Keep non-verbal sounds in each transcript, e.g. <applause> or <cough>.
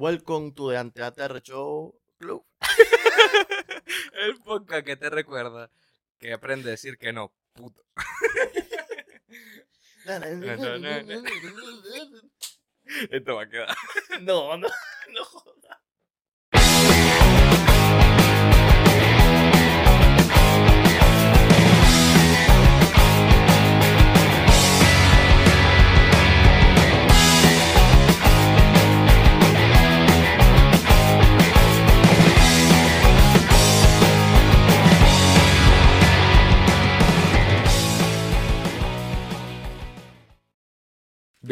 Welcome to the Anteater Show Club. El podcast que te recuerda que aprende a decir que no, puto. Esto va a quedar. No, no, no jodas.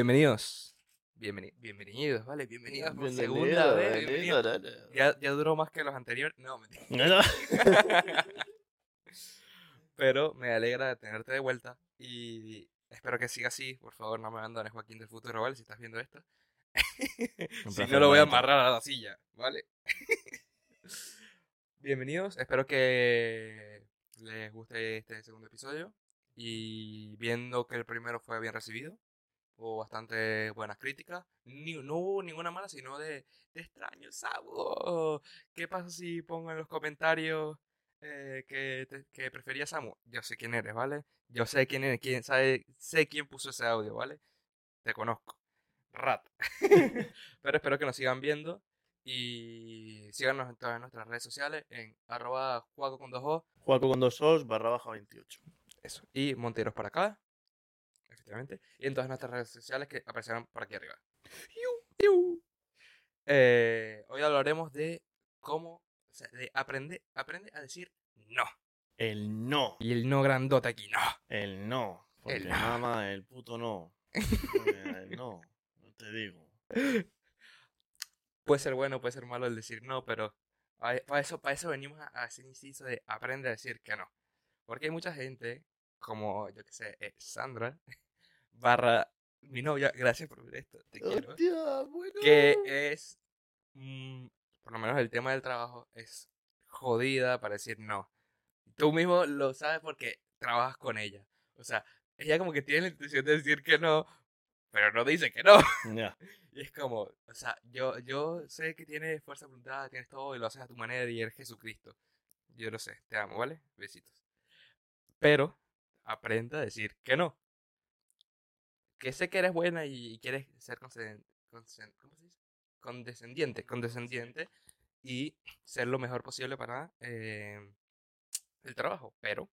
Bienvenidos. Bienveni- bienvenidos, vale, bienvenidos por Bienvenido, segunda vez. bienvenido. Ya, ya duró más que los anteriores. No, mentira. No, no. <laughs> Pero me alegra de tenerte de vuelta y espero que siga así. Por favor, no me abandones, Joaquín del futuro, ¿vale? Si estás viendo esto. <laughs> Si no, lo voy a amarrar a la silla, ¿vale? <laughs> Bienvenidos, espero que les guste este segundo episodio. Y viendo que el primero fue bien recibido, hubo bastante buenas críticas. Ni, no hubo ninguna mala, sino de te extraño, Samu. ¿Qué pasa si pongo en los comentarios eh, que, te- que prefería Samu? Yo sé quién eres, ¿vale? Yo sé quién eres, quién sabe, sé quién puso ese audio, ¿vale? Te conozco. Rat. <laughs> <laughs> Pero espero que nos sigan viendo y síganos en todas nuestras redes sociales en arroba juaco con dos O, Juaco con dos os barra baja 28. eso, y Monteros para acá, y en todas nuestras redes sociales que aparecerán por aquí arriba. Eh, hoy hablaremos de cómo, o sea, de aprender, aprende a decir no. El no. Y el no grandote aquí, no. El no. Porque El no. más el puto no. El no. No te digo. <laughs> Puede ser bueno, puede ser malo el decir no, pero para eso, para eso venimos a, a hacer inciso de aprende a decir que no. Porque hay mucha gente, como yo que sé, eh, Sandra, barra mi novia, gracias por ver esto, te quiero, Hostia, bueno. que es, mm, por lo menos el tema del trabajo, es jodida para decir no. Tú mismo lo sabes porque trabajas con ella. O sea, ella como que tiene la intención de decir que no, pero no dice que no. <laughs> Y es como, o sea, yo, yo sé que tienes fuerza de voluntad, tienes todo y lo haces a tu manera y eres Jesucristo. Yo lo sé, te amo, ¿vale? Besitos. Pero aprenda a decir que no. Que sé que eres buena y quieres ser condescendiente, condescendiente y ser lo mejor posible para eh, el trabajo. Pero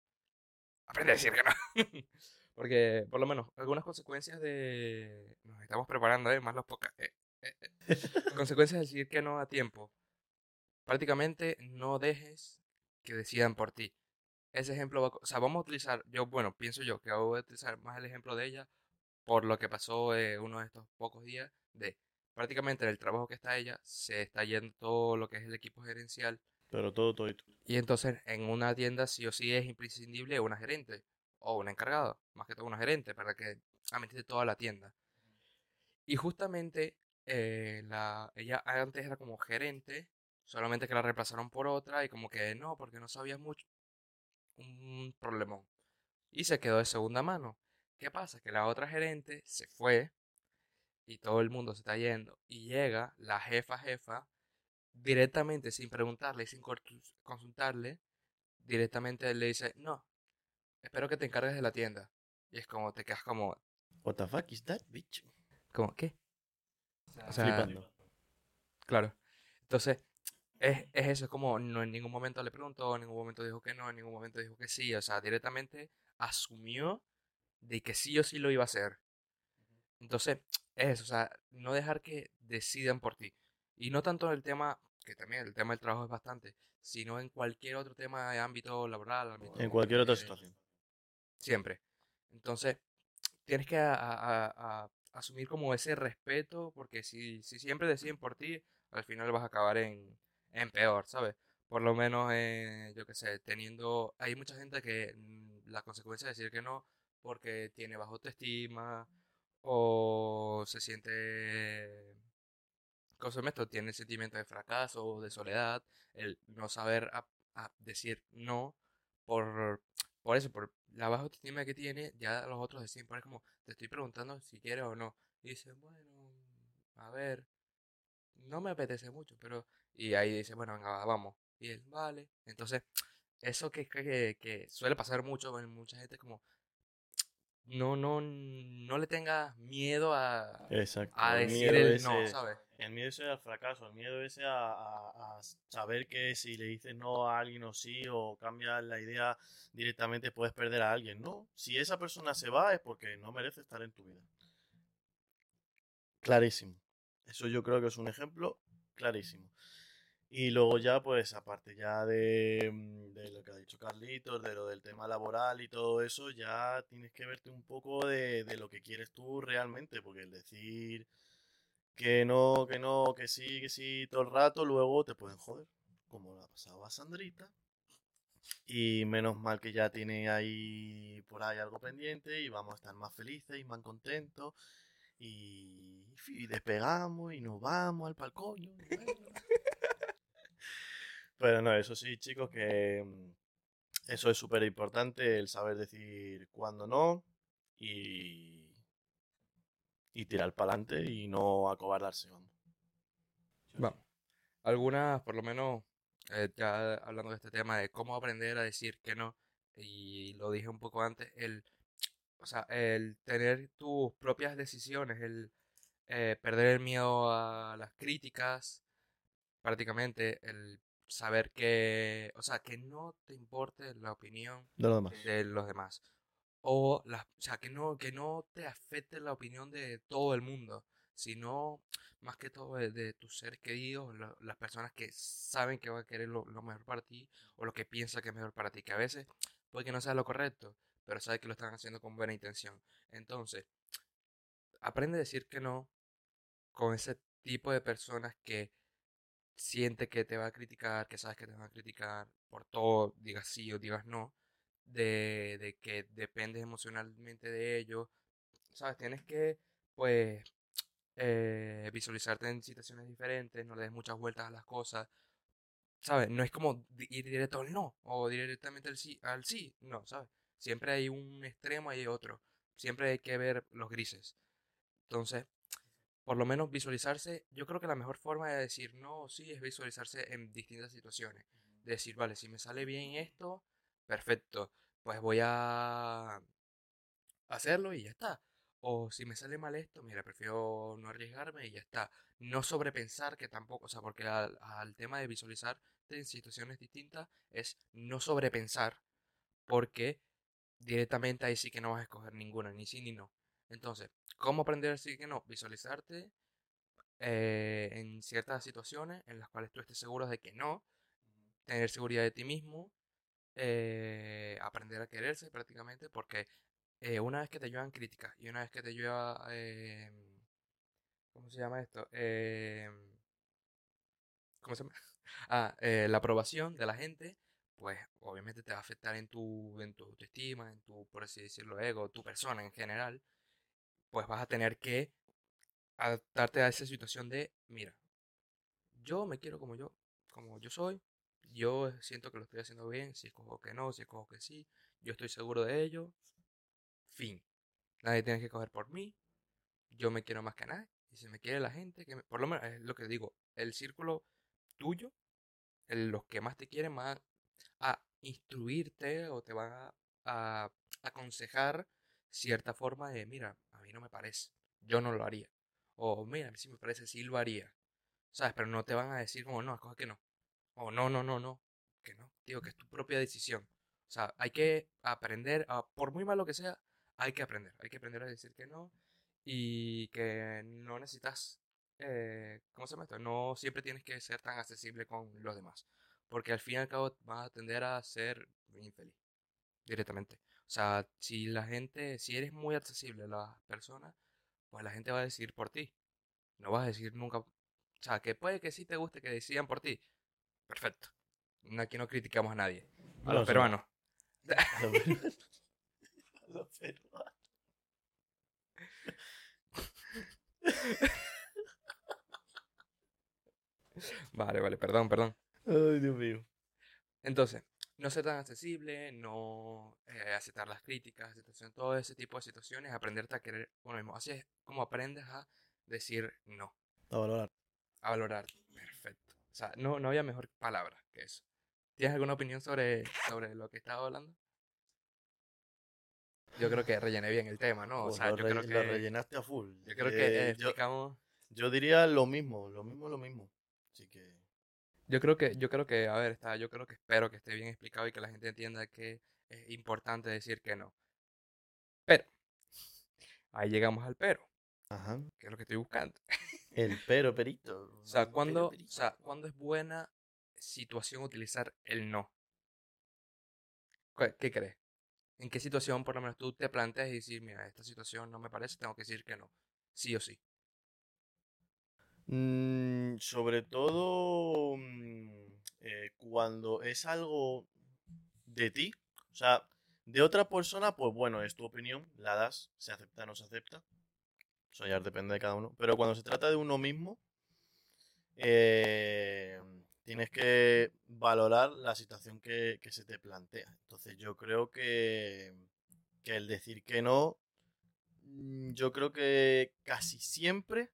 aprende a decir que no. <laughs> Porque, por lo menos, algunas consecuencias de. Nos estamos preparando, ¿eh? Más los pocas. consecuencias de decir que no a tiempo. Prácticamente no dejes que decidan por ti. Ese ejemplo va. O sea, vamos a utilizar. Yo, bueno, pienso yo que voy a utilizar más el ejemplo de ella por lo que pasó eh, uno de estos pocos días. De prácticamente en el trabajo que está ella, se está yendo todo lo que es el equipo gerencial. Pero todo, todo. Y entonces en una tienda sí o sí es imprescindible una gerente o una encargada, más que todo una gerente, para que administre toda la tienda. Y justamente eh, la, ella antes era como gerente, solamente que la reemplazaron por otra y como que no, porque no sabías mucho. Un problemón. Y se quedó de segunda mano. ¿Qué pasa? Que la otra gerente se fue y todo el mundo se está yendo y llega la jefa jefa directamente sin preguntarle, sin consultarle, directamente le dice, no, espero que te encargues de la tienda. Y es como, te quedas como, What the fuck is that, bitch? como ¿qué? O sea, Flipando. Claro. Entonces, es, es eso, es como no en ningún momento le preguntó, en ningún momento dijo que no, en ningún momento dijo que sí. O sea, directamente asumió de que sí o sí lo iba a hacer. Entonces, es eso, o sea, no dejar que decidan por ti. Y no tanto en el tema, que también el tema del trabajo es bastante, sino en cualquier otro tema de ámbito laboral, ámbito, En cualquier otra situación. Siempre. Entonces, tienes que a- a- a- a- asumir como ese respeto, porque si, si siempre deciden por ti, al final vas a acabar en, en peor, ¿sabes? Por lo menos, eh, yo qué sé, teniendo... Hay mucha gente que mm, la consecuencia es decir que no porque tiene baja autoestima o se siente... ¿Cómo se llama esto? Tiene sentimiento de fracaso o de soledad, el no saber decir no por, por eso, por la baja autoestima que tiene, ya los otros deciden, por como, te estoy preguntando si quieres o no. Y dice, bueno, a ver, no me apetece mucho, pero... Y ahí dice, bueno, venga, va, vamos. Y él, vale. Entonces, eso que, que, que suele pasar mucho con mucha gente, como, no, no, no le tengas miedo a, Exacto. a el decir miedo el ese- no, ¿sabes? El miedo ese al fracaso, el miedo ese a, a- a saber que si le dices no a alguien o sí, o cambias la idea directamente, puedes perder a alguien. No, si esa persona se va es porque no merece estar en tu vida. Clarísimo. Eso yo creo que es un ejemplo clarísimo. Y luego ya, pues, aparte ya de, mm, de lo que ha dicho Carlitos, de lo del tema laboral y todo eso, ya tienes que verte un poco de, de lo que quieres tú realmente, porque el decir que no, que no, que sí, que sí, todo el rato, luego te pueden joder, como le ha pasado a Sandrita. Y menos mal que ya tiene ahí por ahí algo pendiente y vamos a estar más felices y más contentos. Y, despegamos y nos vamos al palcoño. <laughs> Pero no, eso sí, chicos, que mm, eso es súper importante, el saber decir cuándo no y, y tirar para adelante y no acobardarse, vamos. Vamos. Algunas, por lo menos, eh, ya hablando de este tema de cómo aprender a decir que no, y lo dije un poco antes, el, o sea, el tener tus propias decisiones, el eh, perder el miedo a las críticas, prácticamente, el saber que, o sea, que no te importe la opinión De lo demás. de los demás. O, las, o sea, que no, que no te afecte la opinión de todo el mundo, sino más que todo de, de tus seres queridos, las personas que saben que va a querer lo, lo mejor para ti o lo que piensa que es mejor para ti, que a veces puede que no sea lo correcto, pero sabes que lo están haciendo con buena intención. Entonces, aprende a decir que no con ese tipo de personas que siente que te va a criticar, que sabes que te van a criticar por todo, digas sí o digas no, de, de que dependes emocionalmente de ellos, ¿sabes? Tienes que, pues, eh, visualizarte en situaciones diferentes, no le des muchas vueltas a las cosas, ¿sabes? No es como ir directo al no o directamente al sí, al sí, no, ¿sabes? Siempre hay un extremo y otro, siempre hay que ver los grises. Entonces, por lo menos visualizarse, yo creo que la mejor forma de decir no o sí es visualizarse en distintas situaciones. Decir, vale, si me sale bien esto, perfecto, pues voy a hacerlo y ya está. O si me sale mal esto, mira, prefiero no arriesgarme y ya está. No sobrepensar que tampoco, o sea, porque al, al tema de visualizarte en situaciones distintas es no sobrepensar, porque directamente ahí sí que no vas a escoger ninguna, ni sí ni no. Entonces, ¿cómo aprender a decir que no? Visualizarte eh, en ciertas situaciones en las cuales tú estés seguro de que no, tener seguridad de ti mismo, eh, aprender a quererse prácticamente, porque eh, una vez que te llevan críticas y una vez que te lleva, ¿cómo se llama esto? ¿cómo se llama? <laughs> Ah, la aprobación de la gente, pues obviamente te va a afectar en tu, en tu autoestima, en tu, por así decirlo, ego, tu persona en general, pues vas a tener que adaptarte a esa situación de, mira, yo me quiero como yo, como yo soy, yo siento que lo estoy haciendo bien, si escojo que no, si escojo que sí, yo estoy seguro de ello, fin. Nadie tiene que coger por mí, yo me quiero más que nadie, y si me quiere la gente, que por lo menos es lo que digo, el círculo tuyo, el- los que más te quieren van a instruirte o te van a, a aconsejar cierta forma de, mira, mí no me parece, yo no lo haría. O mira, sí me parece, sí lo haría. ¿Sabes? Pero no te van a decir como, no, escoge que no. O no, no, no, no. Que no. Digo, que es tu propia decisión. O sea, hay que aprender, a, por muy malo que sea, hay que aprender. Hay que aprender a decir que no. Y que no necesitas, eh, ¿cómo se llama esto? No siempre tienes que ser tan accesible con los demás. Porque al fin y al cabo vas a tender a ser infeliz. Directamente. O sea, si la gente, si eres muy accesible a las personas, pues la gente va a decidir por ti. No vas a decir nunca. O sea, que puede que sí te guste que decidan por ti. Perfecto. Aquí no criticamos a nadie. A los peruanos. A los peruanos. <laughs> A los peruanos. Vale, vale, perdón, perdón. Ay, Dios mío. Entonces, no ser tan accesible, no eh, aceptar las críticas, aceptación, todo ese tipo de situaciones, aprenderte a querer uno mismo. Así es como aprendes a decir no. A valorar. a valorar. Perfecto. O sea, no, no había mejor palabra que eso. ¿Tienes alguna opinión sobre, sobre lo que estaba hablando? Yo creo que rellené bien el tema, ¿no? O sea, lo yo re- creo lo que, rellenaste a full. yo creo que Eh, yo, explicamos... yo diría lo mismo, lo mismo, lo mismo. Así que. Yo creo que, yo creo que, a ver, está, yo creo que espero que esté bien explicado y que la gente entienda que es importante decir que no. Pero, ahí llegamos al pero, Ajá. que es lo que estoy buscando. El <laughs> pero perito. O sea, ¿cuándo, o sea, ¿cuándo es buena situación utilizar el no? ¿Qué, qué crees? ¿En qué situación por lo menos tú te planteas y decir, mira, esta situación no me parece, tengo que decir que no? Sí o sí. Mm, sobre todo mm, eh, cuando es algo de ti, o sea, de otra persona, pues bueno, es tu opinión, la das, se acepta o no se acepta, eso ya depende de cada uno, pero cuando se trata de uno mismo, eh, tienes que valorar la situación que, que se te plantea. Entonces yo creo que, que el decir que no, mm, yo creo que casi siempre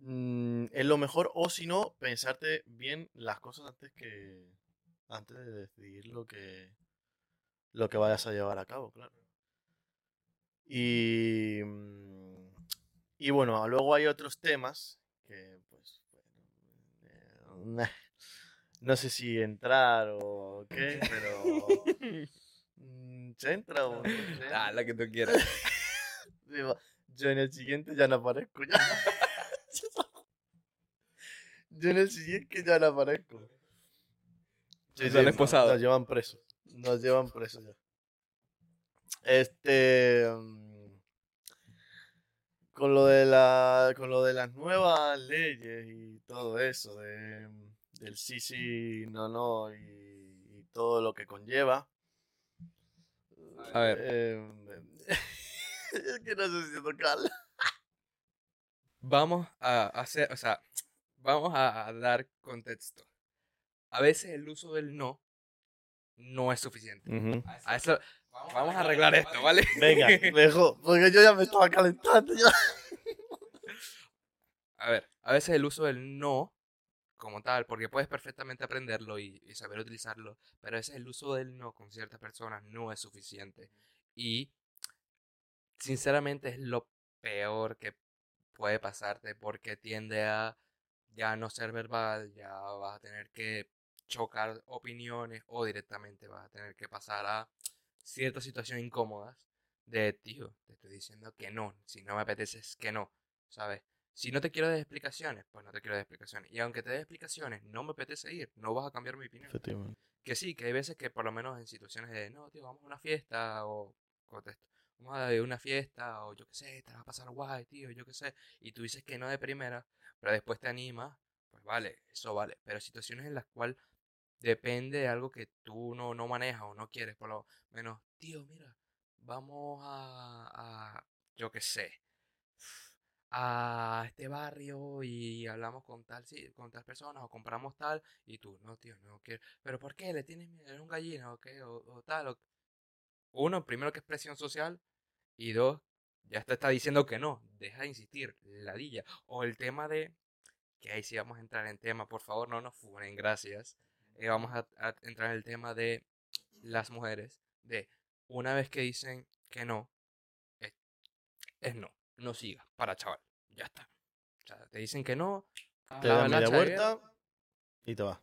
mm, es lo mejor o si no pensarte bien las cosas antes que antes de decidir lo que lo que vayas a llevar a cabo claro y mm, y bueno luego hay otros temas que pues bueno, eh, <laughs> no sé si entrar o qué pero <laughs> mm, se entra o no Ah, la que tú quieras. <laughs> Digo, yo en el siguiente ya no aparezco ya. Yo en el siguiente ya no aparezco. Sí, Nos han sí, esposado. Nos llevan presos. Nos llevan presos ya. Este. mm, Con lo de la. Con lo de las nuevas leyes y todo eso. De, del sí, sí, no, no. Y, y todo lo que conlleva. A ver. eh, <laughs> es que no sé si tocarla. Vamos a hacer, o sea, vamos a, dar contexto. A veces el uso del no no es suficiente. A eso, vamos a arreglar esto, ¿vale? Venga, <laughs> mejor, porque yo ya me estaba calentando. ya. A ver, a veces el uso del no, como tal, porque puedes perfectamente aprenderlo y, y saber utilizarlo, pero a veces el uso del no con ciertas personas no es suficiente. Y, sinceramente, es lo peor que puede pasarte porque tiende a ya no ser verbal, ya vas a tener que chocar opiniones o directamente vas a tener que pasar a ciertas situaciones incómodas de, tío, te estoy diciendo que no, si no me apetece es que no, ¿sabes? Si no te quiero dar explicaciones, pues no te quiero dar explicaciones. Y aunque te dé explicaciones, no me apetece ir, no vas a cambiar mi opinión. Efectivamente. Que sí, que hay veces que por lo menos en situaciones de, no, tío, vamos a una fiesta o contesto, vamos a una fiesta o yo qué sé, te va a pasar guay, tío, yo qué sé, y tú dices que no de primera, pero después te animas, pues vale, eso vale. Pero situaciones en las cuales depende de algo que tú no, no manejas o no quieres, por lo menos, tío, mira, vamos a, yo qué sé, a este barrio y hablamos con tal, sí, con tal persona o compramos tal y tú, no, tío, no quiero. ¿Pero por qué? ¿Le tienes miedo? ¿Eres un gallina o qué? O tal. o- Uno, primero que es presión social y dos, ya te está diciendo que no, deja de insistir, ladilla. O el tema de, que ahí sí vamos a entrar en tema, por favor, no nos funen, gracias. Eh, vamos a, a entrar en el tema de las mujeres, de una vez que dicen que no, es, es no, no sigas, para chaval, ya está. O sea, te dicen que no, Te el media hacha de guerra, vuelta y te vas.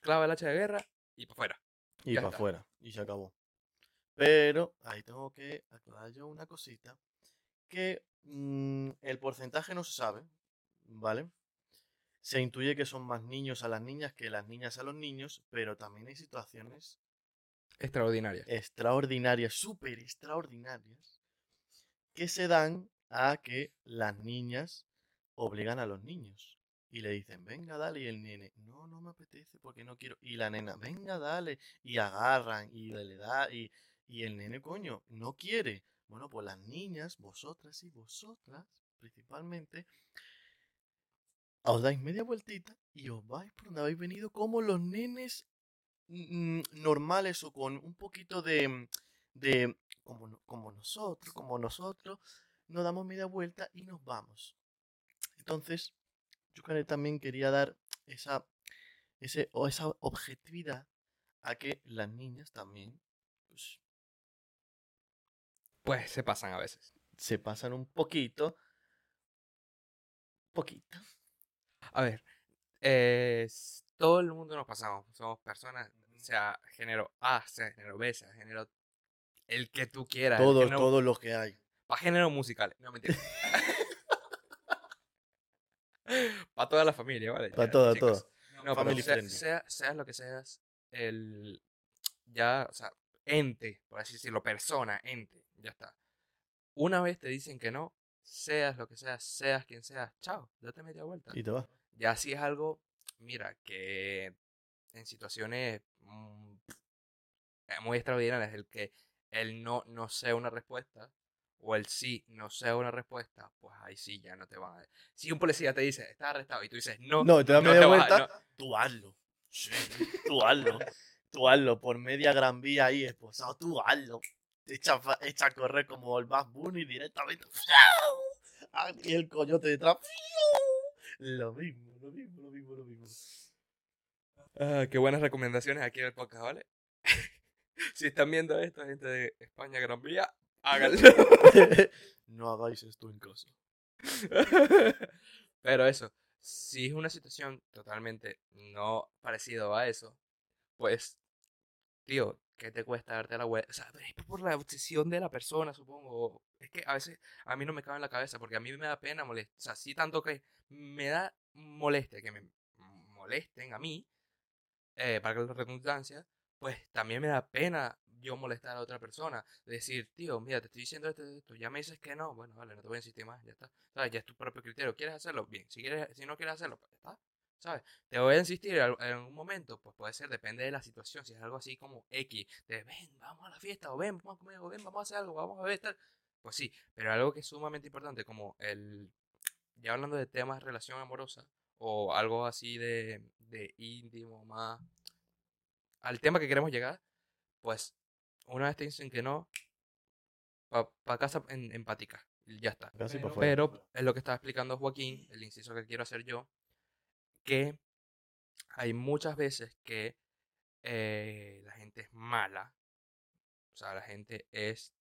clava el hacha de guerra y para afuera. Y para afuera. Y se acabó. Pero ahí tengo que aclarar yo una cosita. Que mm, el porcentaje no se sabe. ¿Vale? Se intuye que son más niños a las niñas que las niñas a los niños. Pero también hay situaciones Extraordinaria. extraordinarias, súper extraordinarias, que se dan a que las niñas obligan a los niños. Y le dicen, venga, dale. Y el nene, no, no me apetece porque no quiero. Y la nena, venga, dale. Y agarran y le da. Y, y el nene, coño, no quiere. Bueno, pues las niñas, vosotras y vosotras, principalmente, os dais media vueltita y os vais por donde habéis venido como los nenes mm, normales o con un poquito de, de como, como nosotros, como nosotros, nos damos media vuelta y nos vamos. Entonces, yo también quería dar esa, ese, o esa objetividad a que las niñas también Pues se pasan a veces. se pasan un poquito. Poquito. A ver, eh, todo el mundo nos pasamos. Somos personas, sea género A, sea género B, sea género el que tú quieras. el Todo, género- todo lo que hay. Para género musical. No, mentira. <laughs> Para toda la familia, ¿vale? Para toda, toda. No, pero Family sea- sea- seas lo que seas, el. Ya, o sea, ente, por así decirlo, persona, ente, ya está. Una vez te dicen que no, seas lo que seas, seas quien seas, chao, date media vuelta. Y te vas. Ya si es algo, mira, que en situaciones mm, eh, muy extraordinarias, el que el no no sea una respuesta o el sí no sea una respuesta, pues ahí sí ya no te van a... Si un policía te dice, estás arrestado, y tú dices, no, No, te das no media te vas a- vuelta. Tú hazlo. Sí, tú hazlo. <laughs> Tú hazlo. Por media gran vía ahí esposado. Tú hazlo. Te echa, a correr como el Bad Bunny directamente. ¡fiau! Aquí el coyote detrás. Lo mismo, lo mismo, lo mismo, lo mismo. Ah, qué buenas recomendaciones aquí en el podcast, ¿vale? <laughs> si están viendo esto, gente de España Gran Vía, háganlo. <laughs> no hagáis esto en casa. <laughs> Pero eso, si es una situación totalmente no parecido a eso, pues, tío, ¿qué te cuesta darte la vuelta? O sea, es por la obsesión de la persona, supongo. Es que a veces a mí no me cabe en la cabeza porque a mí me da pena molestar. O sea, sí tanto que me da molestia que me molesten a mí, eh, para que la redundancia, pues también me da pena yo molestar a otra persona. Decir, tío, mira, te estoy diciendo esto, esto, ya me dices que no, bueno, vale, no te voy a insistir más, ya está. ¿Sabes? Ya es tu propio criterio. ¿Quieres hacerlo? Bien. Si, quieres, si no quieres hacerlo, pues ya está. ¿Sabes? Te voy a insistir en un momento, pues puede ser, depende de la situación. Si es algo así como X, de ven, vamos a la fiesta, o ven, vamos a comer, o ven, vamos a hacer algo, vamos a ver tal. Pues sí, pero algo que es sumamente importante, como el. Ya hablando de temas de relación amorosa, o algo así de, de íntimo, más. Al tema que queremos llegar, pues una vez te dicen que no, para casa en, ya está. Pa' pero es lo que estaba explicando Joaquín, el inciso que quiero hacer yo, que hay muchas veces que eh, la gente es mala, o sea, la gente es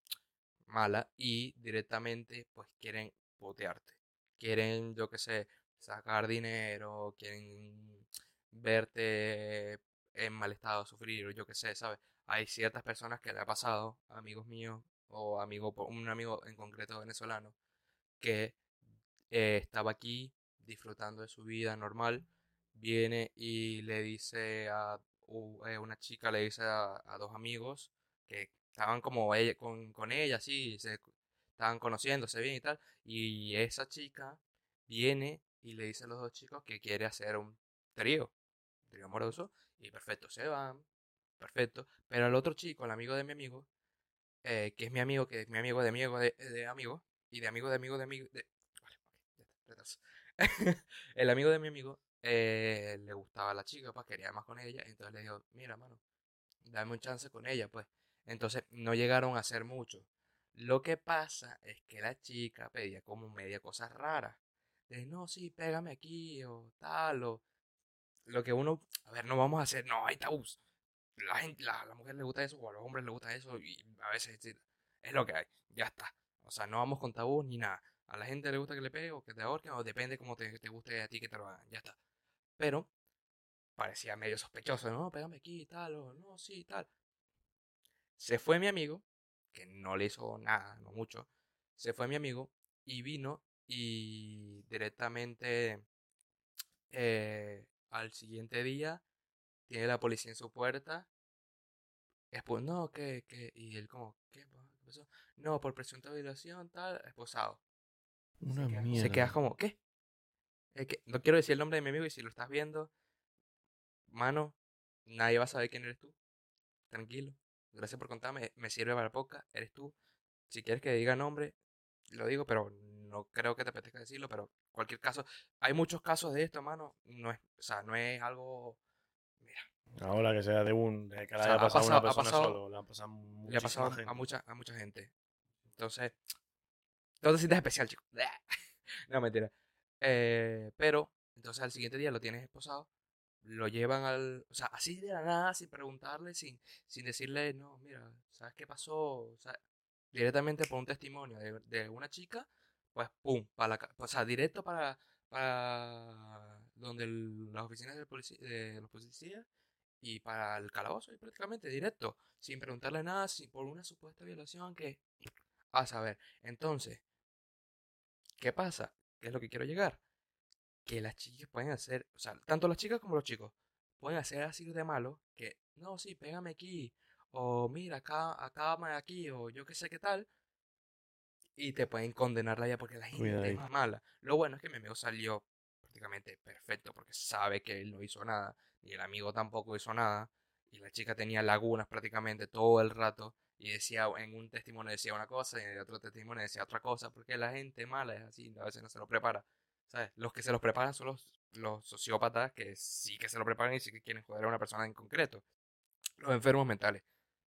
mala y directamente pues quieren potearte, quieren, yo qué sé, sacar dinero, quieren verte en mal estado, sufrir, yo qué sé, ¿sabes? Hay ciertas personas que le ha pasado, amigos míos, o amigo, un amigo en concreto venezolano, que eh, estaba aquí disfrutando de su vida normal, viene y le dice a eh, una chica, le dice a, dos amigos que estaban como ella, con, con ella, así, se estaban conociéndose bien y tal, y esa chica viene y le dice a los dos chicos que quiere hacer un trío, un trío amoroso, y perfecto, se van, perfecto, pero el otro chico, el amigo de mi amigo, eh, que es mi amigo, que es mi amigo de amigo de, de amigo, y de amigo de amigo de amigo, de... <laughs> El amigo de mi amigo eh, le gustaba a la chica, pues quería más con ella, entonces le dijo, mira, mano, dame un chance con ella, pues. Entonces no llegaron a hacer mucho. Lo que pasa es que la chica pedía como media cosas raras. De no, sí, pégame aquí o tal, o lo que uno, a ver, no vamos a hacer, no, hay tabús. La, gente, la, la mujer le gusta eso o a los hombres les gusta eso y a veces es lo que hay, ya está. O sea, no vamos con tabús ni nada. A la gente le gusta que le pegue o que te ahorquen o depende como te, te guste a ti que te lo hagan, ya está. Pero parecía medio sospechoso, no, pégame aquí y tal, o no, sí, tal. Se fue mi amigo, que no le hizo nada, no mucho. Se fue mi amigo y vino y directamente eh, al siguiente día tiene la policía en su puerta. Después, no, que, que, y él como, ¿qué pa- qué pasó? No, por presunta violación, tal, esposado. Una Se queda- mierda. Se quedas como, ¿qué? Es que no quiero decir el nombre de mi amigo y si lo estás viendo, mano, nadie va a saber quién eres tú. Tranquilo. Gracias por contarme. Me sirve para poca. Eres tú. Si quieres que diga nombre, lo digo, pero no creo que te apetezca decirlo. Pero cualquier caso, hay muchos casos de esto, mano. No es, o sea, no es algo. Mira, Ahora que sea de un. De que O sea, haya ha pasado a una pasado- ha persona pasado- solo. Le ha pasado a le ha pasado a, gente. a mucha, a mucha gente. Entonces, no te sientes especial, chico. <laughs> No, mentira. Eh, pero Entonces al siguiente día lo tienes esposado, lo llevan al, o sea, así de la nada, sin preguntarle, sin, sin decirle, no, mira, ¿sabes qué pasó? O sea, directamente por un testimonio de, de una chica, pues pum, para la, o sea, directo para, para donde las oficinas polici- de los policías y para el calabozo, y prácticamente directo, sin preguntarle nada, sin, por una supuesta violación que, a saber, entonces, ¿qué pasa? ¿Qué es lo que quiero llegar? Que las chicas pueden hacer, o sea, tanto las chicas como los chicos, pueden hacer así de malo, que, no, sí, pégame aquí, o mira, acá, acábame aquí, o yo qué sé qué tal, y te pueden condenarla ya porque la gente es Cuidadito. más mala. Lo bueno es que mi amigo salió prácticamente perfecto porque sabe que él no hizo nada, ni el amigo tampoco hizo nada, y la chica tenía lagunas prácticamente todo el rato, y decía, en un testimonio decía una cosa, y en el otro testimonio decía otra cosa, porque la gente mala es así, a veces no se lo prepara. ¿Sabes? Los que se los preparan son los, los sociópatas que sí que se lo preparan y sí que quieren joder a una persona en concreto. Los enfermos mentales.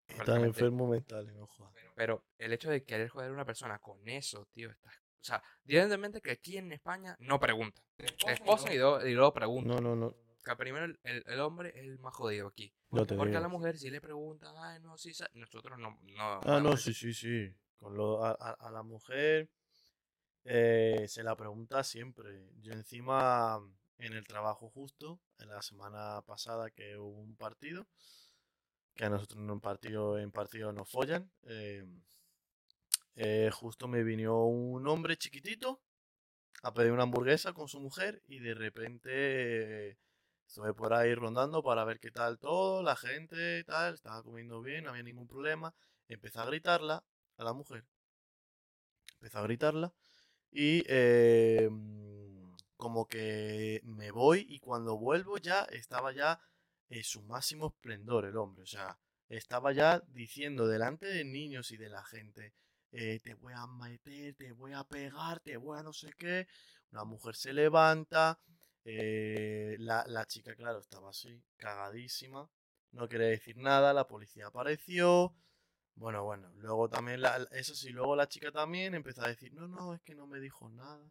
Están enfermos mentales, no jodas. Pero el hecho de querer joder a una persona con eso, tío, está... O sea, evidentemente que aquí en España no preguntan. Te esposan y luego, y luego preguntan. No, no, no. Que primero el, el- el hombre es el más jodido aquí. No Porque a la mujer si le preguntan, ay, no, sí, sa-", nosotros no... no Ah, no, sí, sí, sí. Con lo, a, a- la mujer eh, se la pregunta siempre. Yo encima, en el trabajo justo, en la semana pasada que hubo un partido, que a nosotros en partido, en partido nos follan, eh, eh, justo me vino un hombre chiquitito a pedir una hamburguesa con su mujer y de repente estuve por ahí rondando para ver qué tal todo, la gente tal, estaba comiendo bien, no había ningún problema. Empecé a gritarla a la mujer. Empecé a gritarla y eh, mm, como que me voy y cuando vuelvo ya estaba ya en su máximo esplendor el hombre. O sea, estaba ya diciendo delante de niños y de la gente, eh, te voy a meter, te voy a pegar, te voy a no sé qué. Una mujer se levanta, eh, la, la chica, claro, estaba así, cagadísima, no quería decir nada, la policía apareció. Bueno, bueno, luego también, la, eso sí, luego la chica también empezó a decir, no, no, es que no me dijo nada.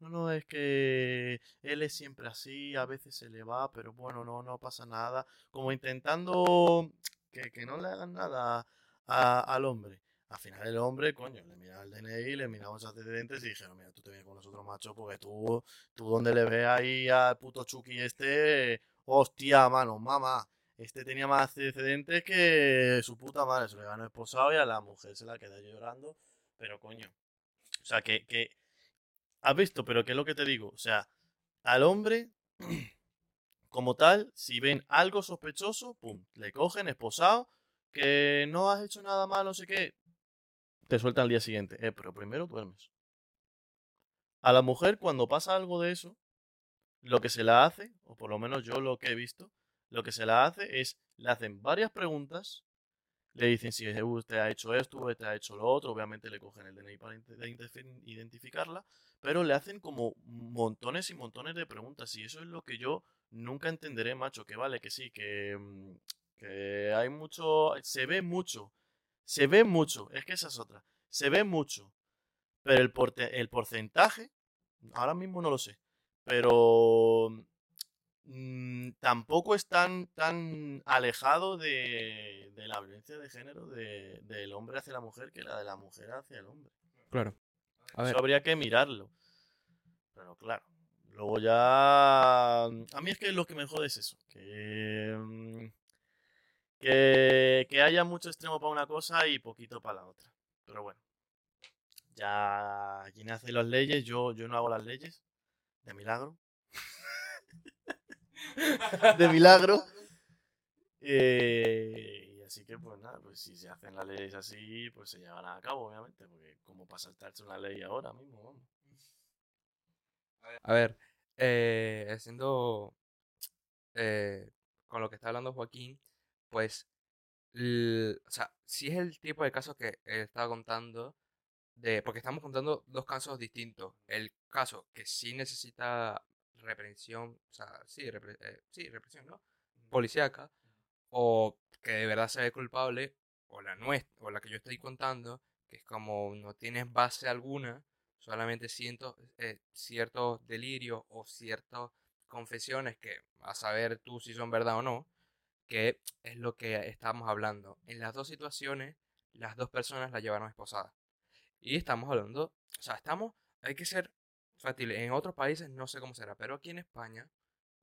No, no, es que él es siempre así, a veces se le va, pero bueno, no, no pasa nada. Como intentando que, que no le hagan nada a- al hombre. Al final el hombre, coño, le miraba el DNI, le miraba los antecedentes y dijeron, mira, tú te vienes con nosotros, macho, porque tú, tú donde le ves ahí al puto Chucky este, hostia, mano, mamá. Este tenía más antecedentes que su puta madre, se le ganó esposado y a la mujer se la queda llorando, pero coño. O sea, que, que, has visto, pero ¿qué es lo que te digo? O sea, al hombre, <clears throat> como tal, si ven algo sospechoso, pum, le cogen esposado, que no has hecho nada malo, no sé qué, te sueltan al día siguiente. Eh, pero primero duermes. A la mujer, cuando pasa algo de eso, lo que se la hace, o por lo menos yo lo que he visto, lo que se la hace es, le hacen varias preguntas, le dicen si usted ha hecho esto, usted ha hecho lo otro, obviamente le cogen el DNI para identificarla, pero le hacen como montones y montones de preguntas, y eso es lo que yo nunca entenderé, macho, que vale, que sí, que, mm, que hay mucho, se ve mucho, se ve mucho, es que esa es otra, se ve mucho, pero el, porte- el porcentaje, ahora mismo no lo sé, pero mm, tampoco es tan, tan alejado de, de la violencia de género de- del hombre hacia la mujer que la de la mujer hacia el hombre. Claro. A ver, Eso habría que mirarlo. Pero claro, luego ya... A mí es que lo que me jode es eso. Que, mm, que, haya mucho extremo para una cosa y poquito para la otra. Pero bueno. Ya quien hace las leyes, yo, yo no hago las leyes. De milagro. <laughs> de milagro. Eh, y así que, pues nada, pues si se hacen las leyes así, pues se llevarán a cabo, obviamente, porque como para saltarse una ley ahora mismo, vamos. a ver, eh, haciendo eh, con lo que está hablando Joaquín, pues, o sea, si es el tipo de caso que estaba contando, de, porque estamos contando dos casos distintos. El caso que sí necesita reprensión, o sea, sí, repre- eh, sí, represión, ¿no? Policíaca, o que de verdad se ve culpable, o la nuestra, o la que yo estoy contando, que es como no tienes base alguna, solamente siento eh, ciertos delirios o ciertas confesiones que a saber tú si son verdad o no, que es lo que estamos hablando. En las dos situaciones, las dos personas la llevaron esposada. Y estamos hablando, o sea, estamos, hay que ser fácil. En otros países no sé cómo será, pero aquí en España,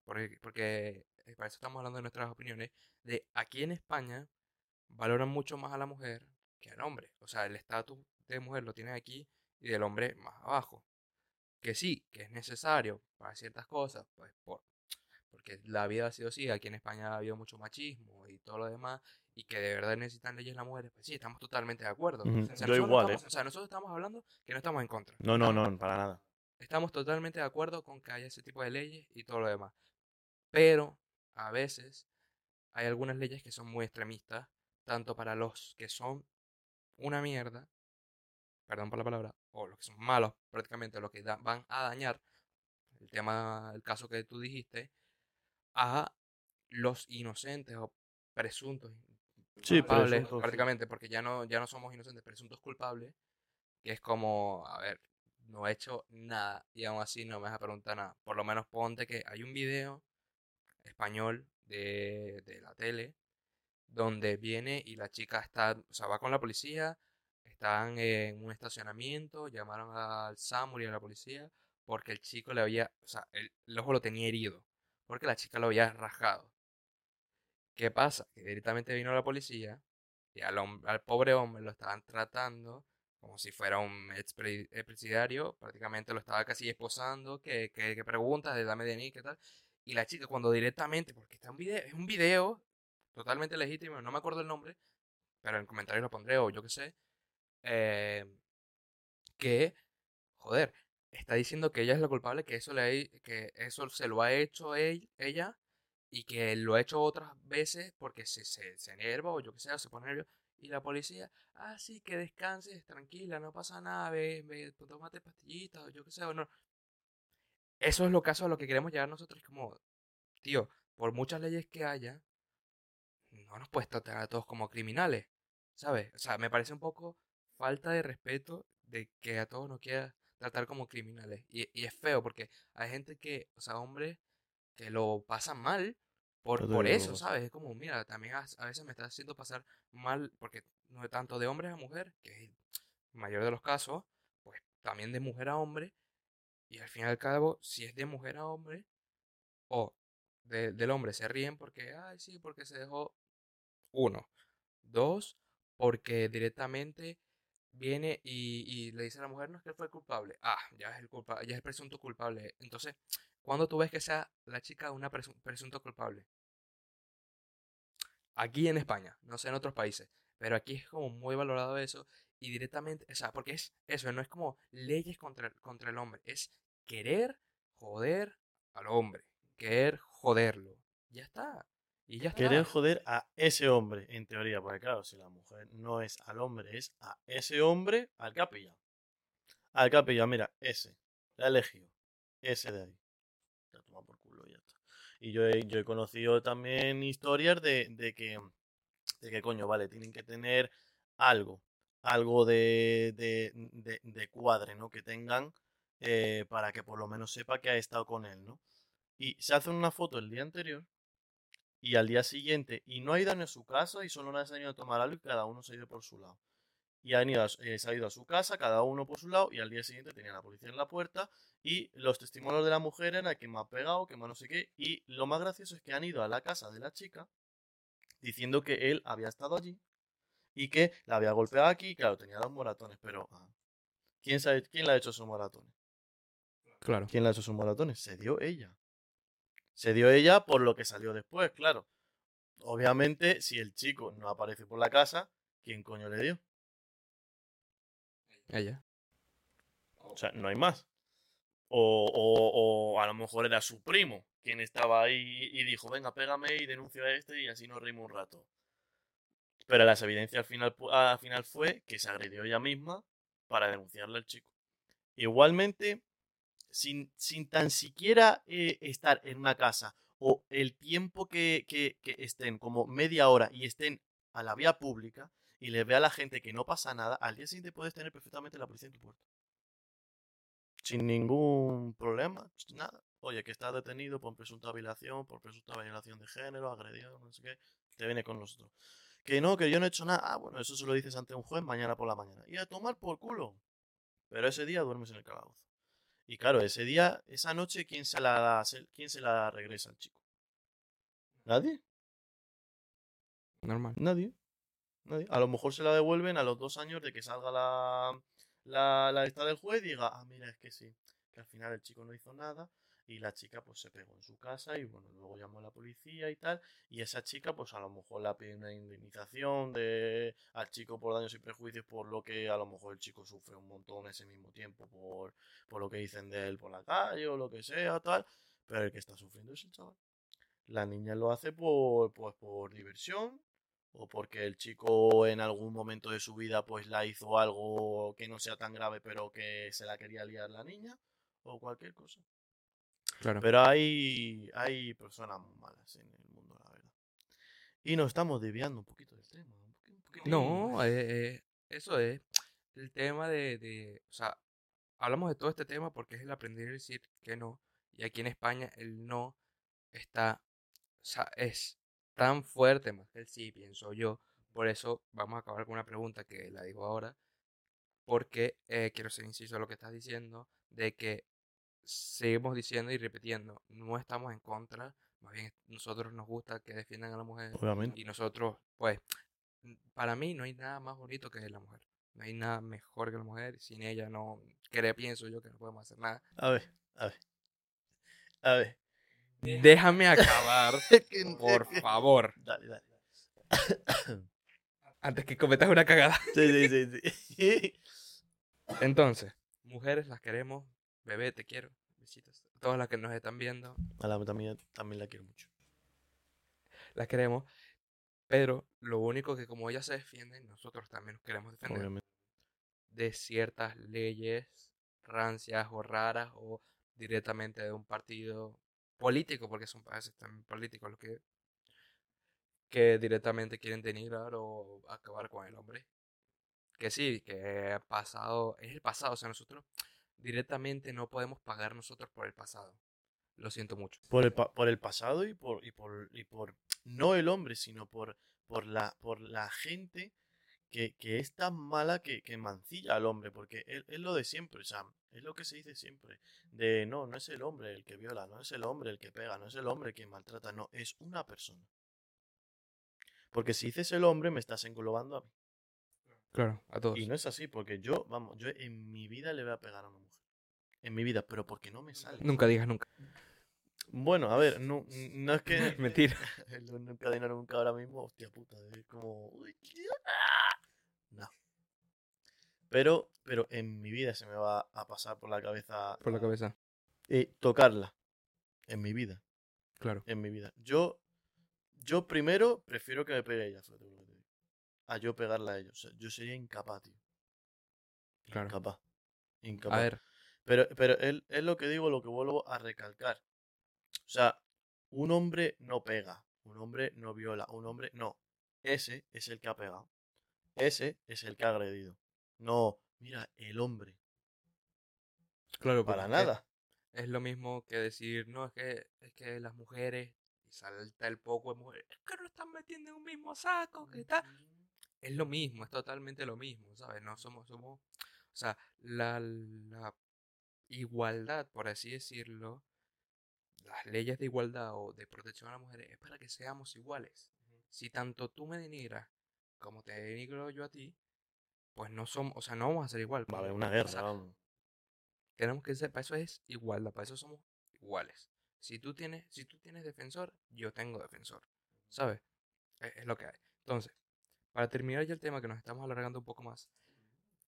porque, porque eh, para eso estamos hablando de nuestras opiniones, de aquí en España valoran mucho más a la mujer que al hombre. O sea, el estatus de mujer lo tienen aquí y del hombre más abajo. Que sí, que es necesario para ciertas cosas, pues por, porque la vida ha sido así, aquí en España ha habido mucho machismo y todo lo demás, y que de verdad necesitan leyes las mujeres, pues sí, estamos totalmente de acuerdo. o sea, Yo igual, ¿eh? O sea, nosotros estamos hablando que no estamos en contra. No, no, no, para nada. Estamos totalmente de acuerdo con que haya ese tipo de leyes y todo lo demás. Pero a veces hay algunas leyes que son muy extremistas, tanto para los que son una mierda, perdón por la palabra, o los que son malos prácticamente, los que van a dañar, el tema, el caso que tú dijiste, a los inocentes o presuntos Sí, culpables, presuntos, sí. prácticamente, porque ya no, ya no somos inocentes, presuntos culpables, que es como, a ver, no he hecho nada y aún así no me vas a preguntar nada. Por lo menos ponte que hay un video español de, de la tele donde viene y la chica está, o sea, va con la policía, están en un estacionamiento, llamaron al SAMUR y a la policía porque el chico le había, o sea, el, el ojo lo tenía herido, porque la chica lo había rajado. ¿Qué pasa? Que directamente vino la policía y al, al pobre hombre lo estaban tratando como si fuera un expre- expresidiario, prácticamente lo estaba casi esposando, que preguntas de dame de mí, qué tal. Y la chica cuando directamente, porque está un video, es un video totalmente legítimo, no me acuerdo el nombre, pero en comentarios lo pondré o yo qué sé, eh, que, joder, está diciendo que ella es la culpable, que eso, le que eso se lo ha hecho él- ella y que lo ha hecho otras veces porque se, se, se enerva o yo qué sé, se pone nervioso. Y la policía, ah, sí, que descanses, tranquila, no pasa nada, ve, ve, tómate pastillitas o yo qué sé, o no. Eso es lo caso a lo que queremos llegar nosotros, como, tío, por muchas leyes que haya, no nos puedes tratar a todos como criminales, ¿sabes? O sea, me parece un poco falta de respeto de que a todos nos quieras tratar como criminales. Y, y es feo porque hay gente que, o sea, hombres que lo pasan mal por, por eso. ¿sabes? Es como, mira, también a, a veces me está haciendo pasar mal, porque no es tanto de hombres a mujer, que es el mayor de los casos, pues también de mujer a hombre, y al fin y al cabo, si es de mujer a hombre, o de- del hombre se ríen porque, ay, sí, porque se dejó uno. Dos, porque directamente viene y, y le dice a la mujer, no es que él fue el culpable. Ah, ya es el culpa, ya es el presunto culpable. Entonces, ¿cuándo tú ves que sea la chica una presu- presunto culpable? Aquí en España, no sé en otros países, pero aquí es como muy valorado eso y directamente, o sea, porque es eso, no es como leyes contra, contra el hombre, es querer joder al hombre, querer joderlo. Ya está. Y. Querer joder a ese hombre, en teoría, porque claro, si la mujer no es al hombre, es a ese hombre al que ha pillado. Al que ha pillado, mira, ese, la ha elegido, ese de ahí. La toma por culo y ya está. Y yo he, yo he conocido también historias de, de que, de que, coño, vale, tienen que tener algo, algo de, de, de, cuadre, ¿no? Que tengan eh, para que por lo menos sepa que ha estado con él, ¿no? Y se hacen una foto el día anterior y al día siguiente, y no ha ido a su casa y solo se han ido a tomar algo y cada uno se ha ido por su lado. Y han ido a, eh, se ha ido a su casa, cada uno por su lado, y al día siguiente tenía la policía en la puerta y los testimonios de la mujer eran que me ha pegado, que más no sé qué, y lo más gracioso es que han ido a la casa de la chica diciendo que él había estado allí y que la había golpeado aquí, y claro, tenía dos moratones, pero ah, ¿quién, sabe, ¿quién le ha hecho esos moratones? Claro. ¿Quién le ha hecho esos moratones? Se dio ella. Se dio ella por lo que salió después, claro. Obviamente, si el chico no aparece por la casa, ¿quién coño le dio? Ella. O sea, no hay más. O, o, o a lo mejor era su primo quien estaba ahí y dijo, venga, pégame y denuncia a este y así nos reímos un rato. Pero las evidencias al final, al final fue que se agredió ella misma para denunciarle al chico. Igualmente, sin, sin tan siquiera eh, estar en una casa o el tiempo que, que- que estén, como media hora, y estén a la vía pública y le vea a la gente que no pasa nada, al día siguiente puedes tener perfectamente la policía en tu puerta. Sin ningún problema, nada. oye, que estás detenido por presunta violación, por presunta violación de género, agredido, no sé qué, te viene con nosotros. Que no, que yo no he hecho nada. Ah, bueno, eso se lo dices ante un juez mañana por la mañana. Y a tomar por culo. Pero ese día duermes en el calabozo. Y claro, ese día, esa noche, ¿quién se la, da, quién se la regresa al chico? ¿Nadie? Normal. Nadie. Nadie. A lo mejor se la devuelven a los dos años de que salga la, la, la lista del juez y diga, ah, mira, es que sí, que al final el chico no hizo nada y la chica pues se pegó en su casa y bueno, luego llamó a la policía y tal, y esa chica pues a lo mejor le pide una indemnización de al chico por daños y prejuicios por lo que a lo mejor el chico sufre un montón ese mismo tiempo por, por lo que dicen de él por la calle o lo que sea, tal, pero el que está sufriendo es el chaval. La niña lo hace por, pues, por diversión, o porque el chico en algún momento de su vida pues la hizo algo que no sea tan grave pero que se la quería liar la niña o cualquier cosa. Claro. Pero hay, hay personas muy malas en el mundo, la verdad. Y nos estamos desviando un poquito del tema. Un poqui- un. No, eh, eh, eso es el tema de, de, o sea, hablamos de todo este tema porque es el aprender a decir que no. Y aquí en España el no está, o sea, es tan fuerte más que el sí, pienso yo. Por eso vamos a acabar con una pregunta que la digo ahora, porque eh, quiero ser inciso a lo que estás diciendo, de que seguimos diciendo y repitiendo, no estamos en contra, más bien nosotros nos gusta que defiendan a la mujer. Obviamente. Y nosotros, pues, para mí no hay nada más bonito que la mujer. No hay nada mejor que la mujer. Sin ella no, creo, pienso yo que no podemos hacer nada. A ver, a ver. A ver. Déjame acabar, <laughs> que- por que- favor, Dale, dale. <coughs> antes que cometas una cagada. Sí, sí, sí, sí. <laughs> Entonces, mujeres las queremos. Bebé, te quiero. Besitos. Todas las que nos están viendo, A la también, también la quiero mucho. las queremos. Pero lo único que como ellas se defienden, nosotros también nos queremos defender. Obviamente. de ciertas leyes rancias o raras o directamente de un partido político, porque son países también políticos los que, que directamente quieren denigrar o acabar con el hombre. Que sí, que ha pasado, es el pasado, o sea, nosotros directamente no podemos pagar nosotros por el pasado. Lo siento mucho. Por el, pa- por el pasado y por, y por, y por, no el hombre, sino por, por, la, por la gente que, que es tan mala que, que mancilla al hombre, porque es, es lo de siempre, sea, es lo que se dice siempre, de no, no es el hombre el que viola, no es el hombre el que pega, no es el hombre el que maltrata, no, es una persona. Porque si dices el hombre, me estás englobando a mí. Claro, a todos. Y no es así, porque yo, vamos, yo en mi vida le voy a pegar a una mujer. En mi vida, pero porque no me sale. Nunca digas nunca. Bueno, a ver, no, no es que. <laughs> Mentira. <laughs> no encadenar nunca ahora mismo, hostia puta, es como. No. Pero, pero en mi vida se me va a pasar por la cabeza. Por la cabeza. eh, tocarla. En mi vida. Claro. En mi vida. Yo. Yo primero prefiero que me pegue ella. A yo pegarla a ellos. O sea, yo sería incapaz, tío. Claro. Incapaz. Incapaz. A ver, Pero, pero es, es lo que digo, lo que vuelvo a recalcar. O sea, un hombre no pega, un hombre no viola, un hombre no. Ese es el que ha pegado. Ese es el que ha agredido. No, mira, el hombre. claro, Para es nada. Es lo mismo que decir, no, es que, es que las mujeres, y salta el poco de mujeres, es que no están metiendo en un mismo saco, que tal. Es lo mismo, es totalmente lo mismo, ¿sabes? No somos, somos, o sea, la, la igualdad, por así decirlo, las leyes de igualdad o de protección a las mujeres es para que seamos iguales. Si tanto tú me denigras como te denigro yo a ti, pues no somos, o sea, no vamos a ser igual. Va a haber porque, una o guerra, sea, vamos. tenemos que ser, para eso es igualdad, para eso somos iguales. Si tú tienes, si tú tienes defensor, yo tengo defensor, ¿sabes? Es, es lo que hay. Entonces, para terminar ya el tema que nos estamos alargando un poco más,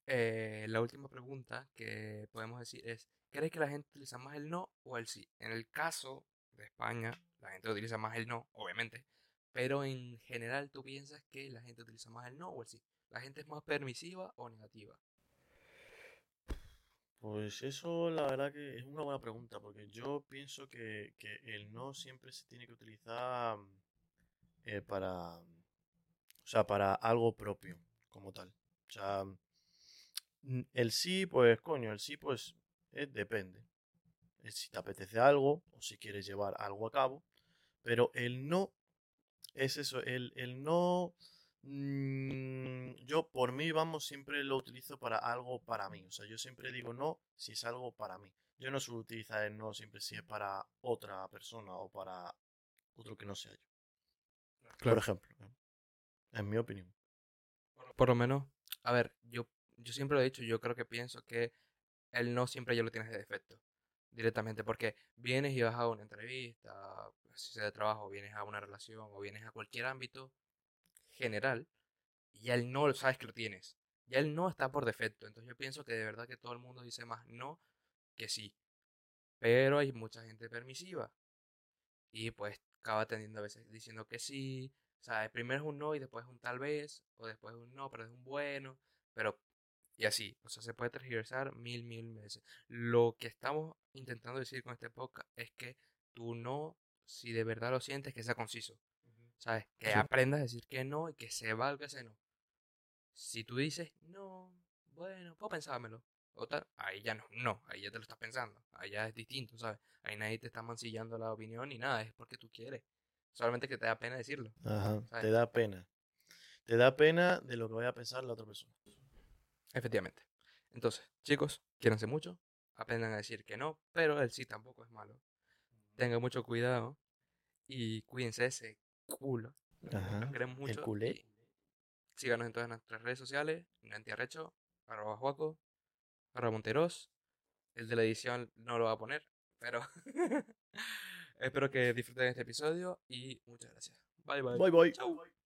eh, la última pregunta que podemos decir es, ¿crees que la gente utiliza más el no o el sí? En el caso de España, la gente utiliza más el no, obviamente, pero en general tú piensas que la gente utiliza más el no o el sí. ¿La gente es más permisiva o negativa? Pues eso la verdad que es una buena pregunta, porque yo pienso que, que el no siempre se tiene que utilizar eh, para, o sea, para algo propio, como tal. O sea, el sí, pues coño, el sí, pues es depende. es si te apetece algo o si quieres llevar algo a cabo, pero el no es eso, el, el no... mm, yo por mí, vamos, siempre lo utilizo para algo para mí. O sea, yo siempre digo no si es algo para mí. Yo no suelo utilizar el no siempre si es para otra persona o para otro que no sea yo. Por Claro. ejemplo, ¿no? en mi opinión. Por lo menos, a ver, yo, yo siempre lo he dicho, yo creo que pienso que el no siempre ya lo tienes de defecto, directamente, porque vienes y vas a una entrevista, si sea de trabajo, vienes a una relación o vienes a cualquier ámbito general, y el no lo sabes que lo tienes. Ya el no está por defecto, entonces yo pienso que de verdad que todo el mundo dice más no que sí. Pero hay mucha gente permisiva. Y pues acaba tendiendo a veces diciendo que sí. O sea, primero es un no y después es un tal vez. O después es un no, pero es un bueno. Pero, y así. O sea, se puede tergiversar mil, mil veces. Lo que estamos intentando decir con este podcast es que tú no, si de verdad lo sientes, que sea conciso. ¿Sabes? Que Sí. aprendas a decir que no y que se valga ese no. Si tú dices, no, bueno, puedo pensármelo. O tal, ahí ya no, no, ahí ya te lo estás pensando. Ahí ya es distinto, ¿sabes? Ahí nadie te está mancillando la opinión ni nada, es porque tú quieres. Solamente que te da pena decirlo. Ajá, ¿sabes? te da pena. Te da pena de lo que vaya a pensar la otra persona. Efectivamente. Entonces, chicos, quiéranse mucho, aprendan a decir que no, pero el sí tampoco es malo. Tengan mucho cuidado y cuídense ese culo. Ajá, Los queremos el mucho. culé. y Síganos en todas nuestras redes sociales, Nantiarrecho, arroba Juaco, arroba Monteros. El de la edición no lo va a poner, pero <laughs> espero que disfruten este episodio y muchas gracias. Bye bye. Bye bye. Chau.